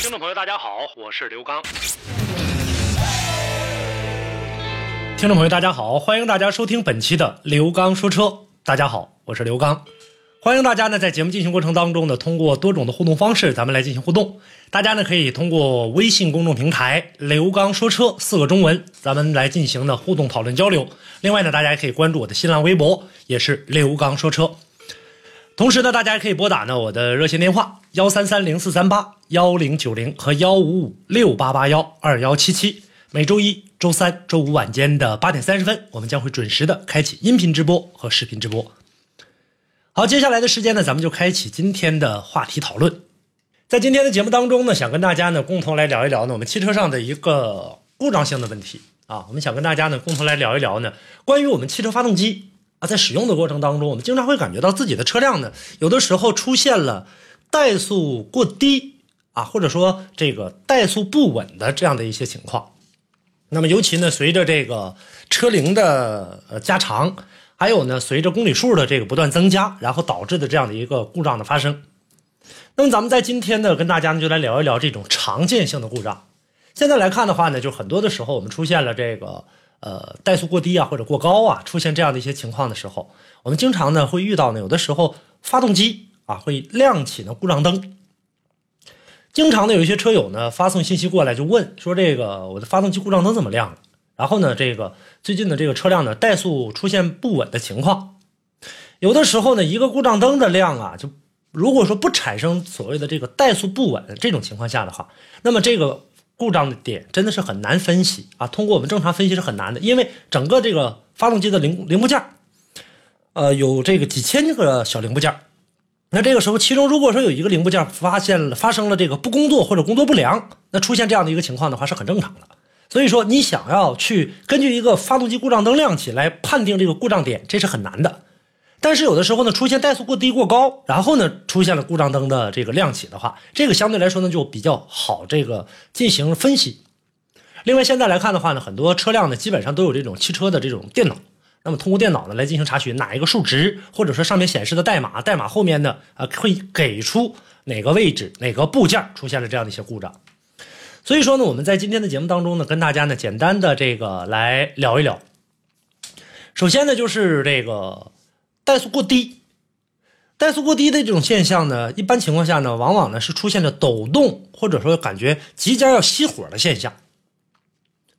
听众朋友，大家好，我是刘刚。听众朋友，大家好，欢迎大家收听本期的刘刚说车。大家好，我是刘刚。欢迎大家呢，在节目进行过程当中呢，通过多种的互动方式，咱们来进行互动。大家呢，可以通过微信公众平台“刘刚说车”四个中文，咱们来进行呢互动讨论交流。另外呢，大家也可以关注我的新浪微博，也是“刘刚说车”。同时呢，大家也可以拨打呢我的热线电话幺三三零四三八幺零九零和幺五五六八八幺二幺七七。每周一、周三、周五晚间的八点三十分，我们将会准时的开启音频直播和视频直播。好，接下来的时间呢，咱们就开启今天的话题讨论。在今天的节目当中呢，想跟大家呢共同来聊一聊呢我们汽车上的一个故障性的问题啊。我们想跟大家呢共同来聊一聊呢关于我们汽车发动机。啊，在使用的过程当中，我们经常会感觉到自己的车辆呢，有的时候出现了怠速过低啊，或者说这个怠速不稳的这样的一些情况。那么，尤其呢，随着这个车龄的呃加长，还有呢，随着公里数的这个不断增加，然后导致的这样的一个故障的发生。那么，咱们在今天呢，跟大家呢就来聊一聊这种常见性的故障。现在来看的话呢，就很多的时候我们出现了这个。呃，怠速过低啊，或者过高啊，出现这样的一些情况的时候，我们经常呢会遇到呢，有的时候发动机啊会亮起呢故障灯。经常呢有一些车友呢发送信息过来就问说这个我的发动机故障灯怎么亮了？然后呢这个最近的这个车辆呢怠速出现不稳的情况，有的时候呢一个故障灯的亮啊，就如果说不产生所谓的这个怠速不稳这种情况下的话，那么这个。故障的点真的是很难分析啊！通过我们正常分析是很难的，因为整个这个发动机的零零部件，呃，有这个几千个小零部件。那这个时候，其中如果说有一个零部件发现了发生了这个不工作或者工作不良，那出现这样的一个情况的话是很正常的。所以说，你想要去根据一个发动机故障灯亮起来判定这个故障点，这是很难的。但是有的时候呢，出现怠速过低过高，然后呢出现了故障灯的这个亮起的话，这个相对来说呢就比较好这个进行分析。另外现在来看的话呢，很多车辆呢基本上都有这种汽车的这种电脑，那么通过电脑呢来进行查询哪一个数值，或者说上面显示的代码，代码后面呢啊会给出哪个位置哪个部件出现了这样的一些故障。所以说呢，我们在今天的节目当中呢，跟大家呢简单的这个来聊一聊。首先呢就是这个。怠速过低，怠速过低的这种现象呢，一般情况下呢，往往呢是出现了抖动，或者说感觉即将要熄火的现象。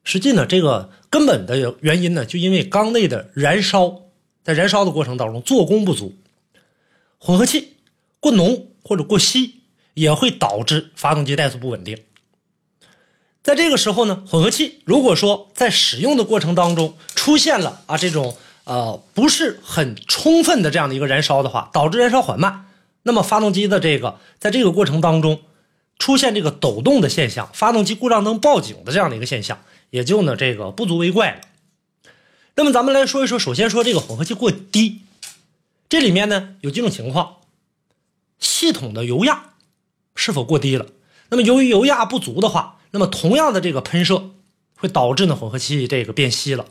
实际呢，这个根本的原因呢，就因为缸内的燃烧，在燃烧的过程当中做工不足，混合气过浓或者过稀，也会导致发动机怠速不稳定。在这个时候呢，混合气如果说在使用的过程当中出现了啊这种。呃，不是很充分的这样的一个燃烧的话，导致燃烧缓慢，那么发动机的这个在这个过程当中出现这个抖动的现象，发动机故障灯报警的这样的一个现象，也就呢这个不足为怪了。那么咱们来说一说，首先说这个混合气过低，这里面呢有几种情况，系统的油压是否过低了？那么由于油压不足的话，那么同样的这个喷射会导致呢混合气这个变稀了。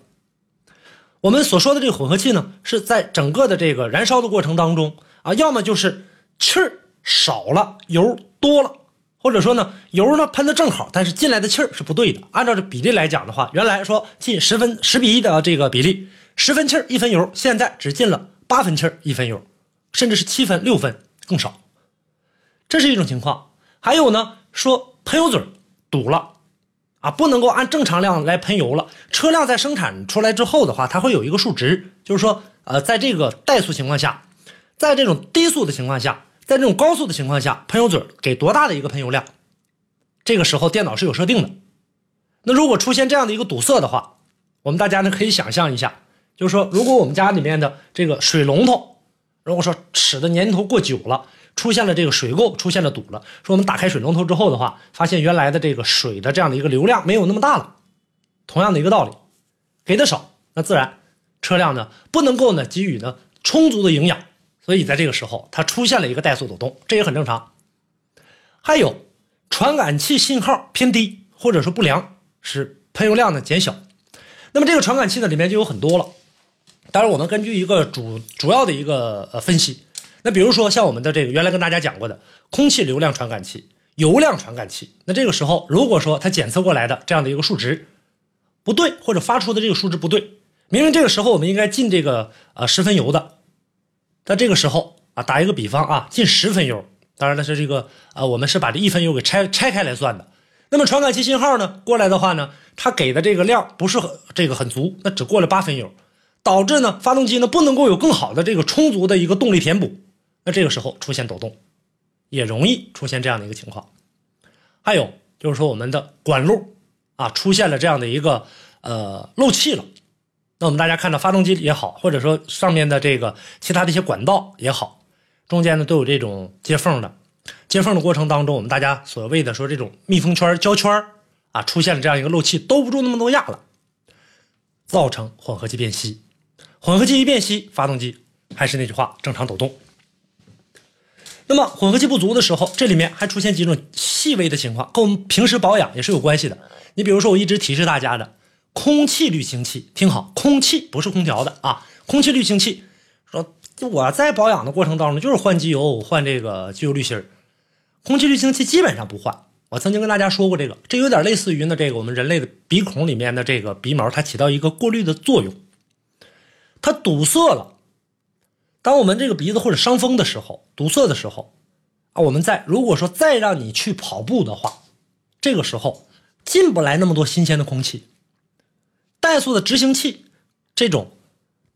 我们所说的这个混合气呢，是在整个的这个燃烧的过程当中啊，要么就是气儿少了，油多了，或者说呢，油呢喷的正好，但是进来的气儿是不对的。按照这比例来讲的话，原来说进十分十比一的这个比例，十分气儿一分油，现在只进了八分气儿一分油，甚至是七分六分更少。这是一种情况。还有呢，说喷油嘴堵了。啊，不能够按正常量来喷油了。车辆在生产出来之后的话，它会有一个数值，就是说，呃，在这个怠速情况下，在这种低速的情况下，在这种高速的情况下，喷油嘴给多大的一个喷油量？这个时候电脑是有设定的。那如果出现这样的一个堵塞的话，我们大家呢可以想象一下，就是说，如果我们家里面的这个水龙头，如果说使的年头过久了，出现了这个水垢，出现了堵了。说我们打开水龙头之后的话，发现原来的这个水的这样的一个流量没有那么大了。同样的一个道理，给的少，那自然车辆呢不能够呢给予呢充足的营养，所以在这个时候它出现了一个怠速抖动，这也很正常。还有传感器信号偏低或者说不良，使喷油量呢减小。那么这个传感器呢里面就有很多了。当然，我们根据一个主主要的一个呃分析。那比如说像我们的这个原来跟大家讲过的空气流量传感器、油量传感器，那这个时候如果说它检测过来的这样的一个数值不对，或者发出的这个数值不对，明明这个时候我们应该进这个呃十分油的，那这个时候啊，打一个比方啊，进十分油，当然了是这个啊，我们是把这一分油给拆拆开来算的。那么传感器信号呢过来的话呢，它给的这个量不是这个很足，那只过了八分油，导致呢发动机呢不能够有更好的这个充足的一个动力填补。那这个时候出现抖动，也容易出现这样的一个情况。还有就是说，我们的管路啊出现了这样的一个呃漏气了。那我们大家看到发动机也好，或者说上面的这个其他的一些管道也好，中间呢都有这种接缝的。接缝的过程当中，我们大家所谓的说这种密封圈、胶圈啊，出现了这样一个漏气，兜不住那么多压了，造成混合气变稀。混合气一变稀，发动机还是那句话，正常抖动。那么混合气不足的时候，这里面还出现几种细微的情况，跟我们平时保养也是有关系的。你比如说，我一直提示大家的空气滤清器，听好，空气不是空调的啊，空气滤清器。说我在保养的过程当中，就是换机油、换这个机油滤芯空气滤清器基本上不换。我曾经跟大家说过这个，这有点类似于呢，这个我们人类的鼻孔里面的这个鼻毛，它起到一个过滤的作用，它堵塞了。当我们这个鼻子或者伤风的时候，堵塞的时候，啊，我们再如果说再让你去跑步的话，这个时候进不来那么多新鲜的空气。怠速的执行器，这种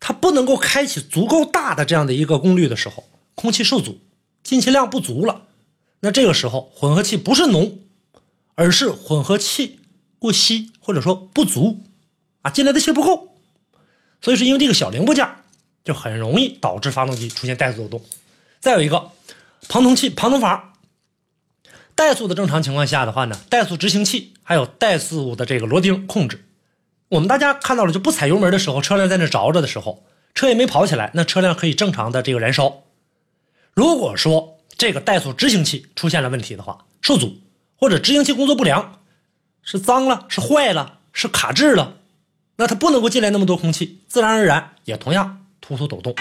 它不能够开启足够大的这样的一个功率的时候，空气受阻，进气量不足了，那这个时候混合气不是浓，而是混合气过稀或者说不足，啊，进来的气不够，所以是因为这个小零部件。就很容易导致发动机出现怠速抖动。再有一个，旁通器、旁通阀，怠速的正常情况下的话呢，怠速执行器还有怠速的这个螺钉控制，我们大家看到了就不踩油门的时候，车辆在那着着的时候，车也没跑起来，那车辆可以正常的这个燃烧。如果说这个怠速执行器出现了问题的话，受阻或者执行器工作不良，是脏了、是坏了、是卡滞了，那它不能够进来那么多空气，自然而然也同样。突突抖动，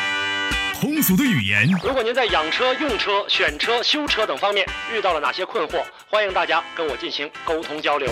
通俗的语言。如果您在养车、用车、选车、修车等方面遇到了哪些困惑，欢迎大家跟我进行沟通交流。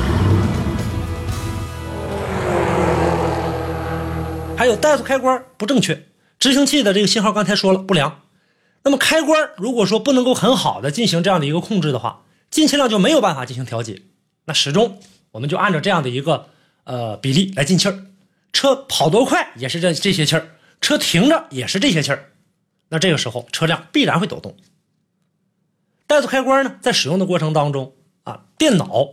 还有怠速开关不正确，执行器的这个信号刚才说了不良，那么开关如果说不能够很好的进行这样的一个控制的话。进气量就没有办法进行调节，那始终我们就按照这样的一个呃比例来进气儿，车跑多快也是这这些气儿，车停着也是这些气儿，那这个时候车辆必然会抖动。怠速开关呢，在使用的过程当中啊，电脑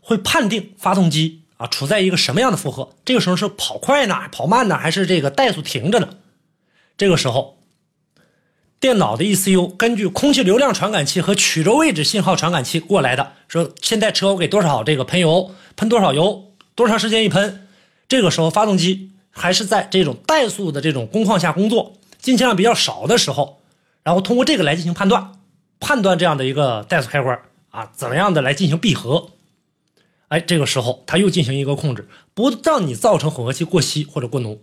会判定发动机啊处在一个什么样的负荷，这个时候是跑快呢，跑慢呢，还是这个怠速停着呢？这个时候。电脑的 ECU 根据空气流量传感器和曲轴位置信号传感器过来的，说现在车我给多少这个喷油，喷多少油，多长时间一喷，这个时候发动机还是在这种怠速的这种工况下工作，进气量比较少的时候，然后通过这个来进行判断，判断这样的一个怠速开关啊，怎么样的来进行闭合，哎，这个时候它又进行一个控制，不让你造成混合气过稀或者过浓，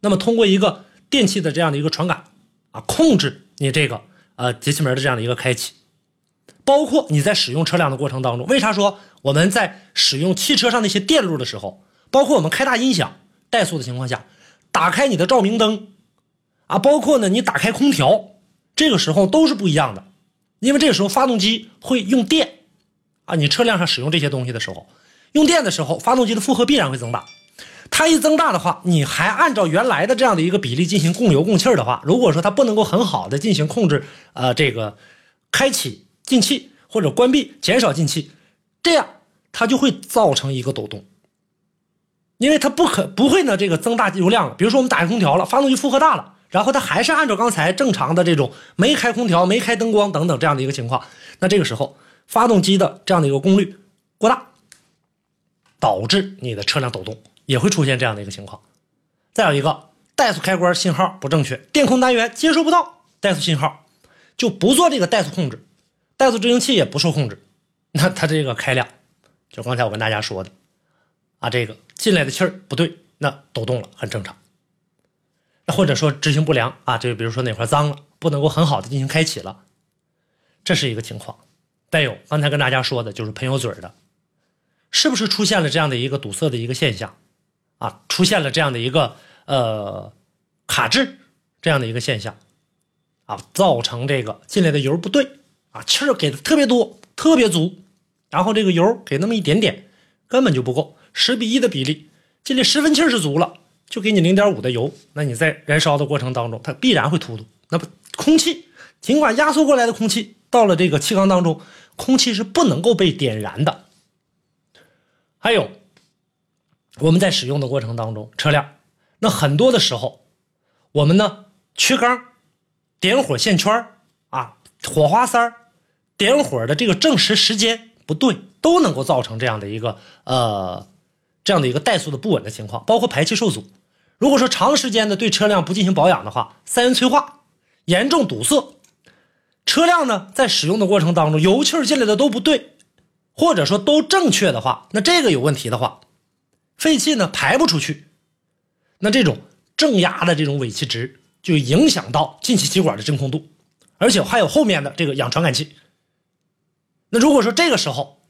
那么通过一个电器的这样的一个传感啊，控制。你这个呃节气门的这样的一个开启，包括你在使用车辆的过程当中，为啥说我们在使用汽车上那些电路的时候，包括我们开大音响、怠速的情况下，打开你的照明灯，啊，包括呢你打开空调，这个时候都是不一样的，因为这个时候发动机会用电，啊，你车辆上使用这些东西的时候，用电的时候，发动机的负荷必然会增大。它一增大的话，你还按照原来的这样的一个比例进行供油供气的话，如果说它不能够很好的进行控制，呃，这个开启进气或者关闭减少进气，这样它就会造成一个抖动。因为它不可不会呢，这个增大油量了。比如说我们打开空调了，发动机负荷大了，然后它还是按照刚才正常的这种没开空调、没开灯光等等这样的一个情况，那这个时候发动机的这样的一个功率过大，导致你的车辆抖动。也会出现这样的一个情况。再有一个，怠速开关信号不正确，电控单元接收不到怠速信号，就不做这个怠速控制，怠速执行器也不受控制，那它这个开量，就刚才我跟大家说的，啊，这个进来的气儿不对，那抖动了很正常。那或者说执行不良啊，就比如说哪块脏了，不能够很好的进行开启了，这是一个情况。再有刚才跟大家说的就是喷油嘴的，是不是出现了这样的一个堵塞的一个现象？啊，出现了这样的一个呃卡滞这样的一个现象，啊，造成这个进来的油不对啊，气儿给的特别多，特别足，然后这个油给那么一点点，根本就不够，十比一的比例，进来十分气儿是足了，就给你零点五的油，那你在燃烧的过程当中，它必然会突突。那么空气尽管压缩过来的空气到了这个气缸当中，空气是不能够被点燃的。还有。我们在使用的过程当中，车辆那很多的时候，我们呢缺缸、点火线圈啊、火花塞点火的这个正时时间不对，都能够造成这样的一个呃这样的一个怠速的不稳的情况，包括排气受阻。如果说长时间的对车辆不进行保养的话，三元催化严重堵塞，车辆呢在使用的过程当中，油气进来的都不对，或者说都正确的话，那这个有问题的话。废气呢排不出去，那这种正压的这种尾气值就影响到进气气管的真空度，而且还有后面的这个氧传感器。那如果说这个时候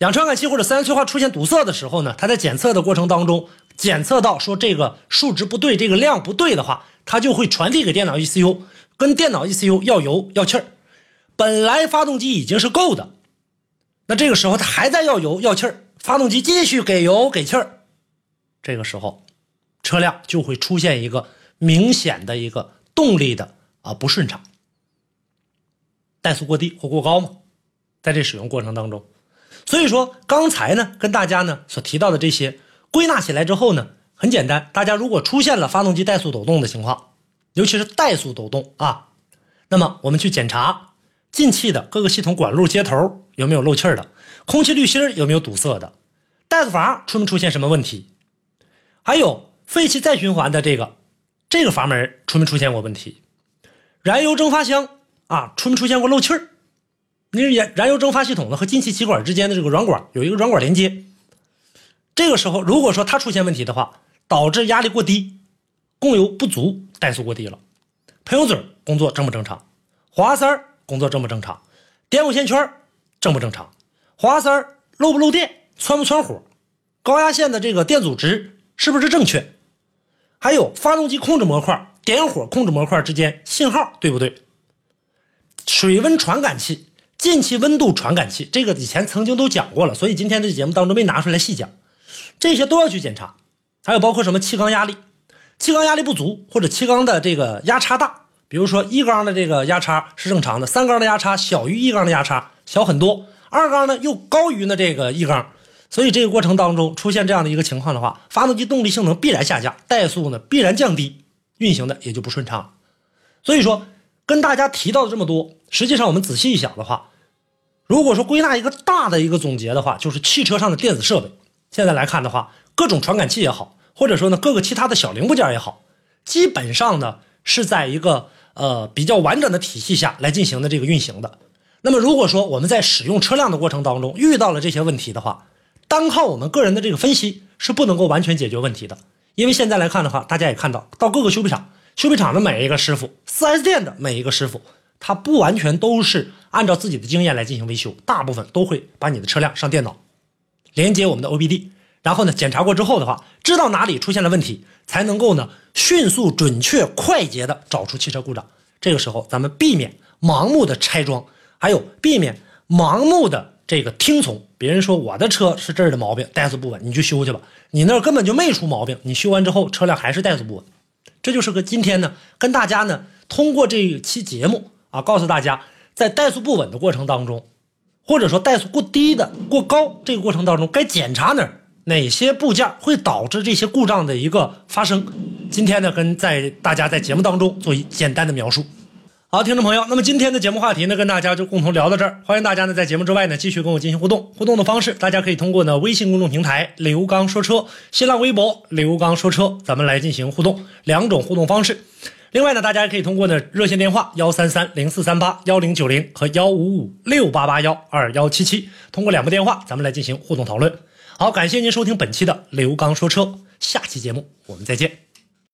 氧传感器或者三元催化出现堵塞的时候呢，它在检测的过程当中检测到说这个数值不对，这个量不对的话，它就会传递给电脑 ECU，跟电脑 ECU 要油要气儿。本来发动机已经是够的，那这个时候它还在要油要气儿，发动机继续给油给气儿。这个时候，车辆就会出现一个明显的一个动力的啊不顺畅，怠速过低或过高嘛，在这使用过程当中，所以说刚才呢跟大家呢所提到的这些归纳起来之后呢，很简单，大家如果出现了发动机怠速抖动的情况，尤其是怠速抖动啊，那么我们去检查进气的各个系统管路接头有没有漏气的，空气滤芯有没有堵塞的，怠速阀出没出现什么问题。还有废气再循环的这个这个阀门出没出现过问题？燃油蒸发箱啊出没出现过漏气儿？你燃燃油蒸发系统呢和进气气管之间的这个软管有一个软管连接，这个时候如果说它出现问题的话，导致压力过低，供油不足，怠速过低了，喷油嘴工作正不正常？火花塞工作正不正常？点火线圈正不正常？火花塞漏不漏电？窜不窜火？高压线的这个电阻值？是不是正确？还有发动机控制模块、点火控制模块之间信号对不对？水温传感器、进气温度传感器，这个以前曾经都讲过了，所以今天的节目当中没拿出来细讲，这些都要去检查。还有包括什么气缸压力，气缸压力不足或者气缸的这个压差大，比如说一缸的这个压差是正常的，三缸的压差小于一缸的压差小很多，二缸呢又高于呢这个一缸。所以这个过程当中出现这样的一个情况的话，发动机动力性能必然下降，怠速呢必然降低，运行的也就不顺畅。所以说，跟大家提到的这么多，实际上我们仔细一想的话，如果说归纳一个大的一个总结的话，就是汽车上的电子设备，现在来看的话，各种传感器也好，或者说呢各个其他的小零部件也好，基本上呢是在一个呃比较完整的体系下来进行的这个运行的。那么如果说我们在使用车辆的过程当中遇到了这些问题的话，单靠我们个人的这个分析是不能够完全解决问题的，因为现在来看的话，大家也看到，到各个修配厂，修配厂的每一个师傅，4S 店的每一个师傅，他不完全都是按照自己的经验来进行维修，大部分都会把你的车辆上电脑，连接我们的 OBD，然后呢检查过之后的话，知道哪里出现了问题，才能够呢迅速、准确、快捷的找出汽车故障。这个时候，咱们避免盲目的拆装，还有避免盲目的这个听从别人说我的车是这儿的毛病，怠速不稳，你去修去吧。你那儿根本就没出毛病，你修完之后车辆还是怠速不稳。这就是个今天呢，跟大家呢通过这一期节目啊，告诉大家在怠速不稳的过程当中，或者说怠速过低的、过高这个过程当中，该检查哪儿，哪些部件会导致这些故障的一个发生。今天呢，跟在大家在节目当中做一简单的描述。好，听众朋友，那么今天的节目话题呢，跟大家就共同聊到这儿。欢迎大家呢在节目之外呢继续跟我进行互动。互动的方式，大家可以通过呢微信公众平台“刘刚说车”、新浪微博“刘刚说车”，咱们来进行互动，两种互动方式。另外呢，大家也可以通过呢热线电话幺三三零四三八幺零九零和幺五五六八八幺二幺七七，通过两部电话，咱们来进行互动讨论。好，感谢您收听本期的刘刚说车，下期节目我们再见。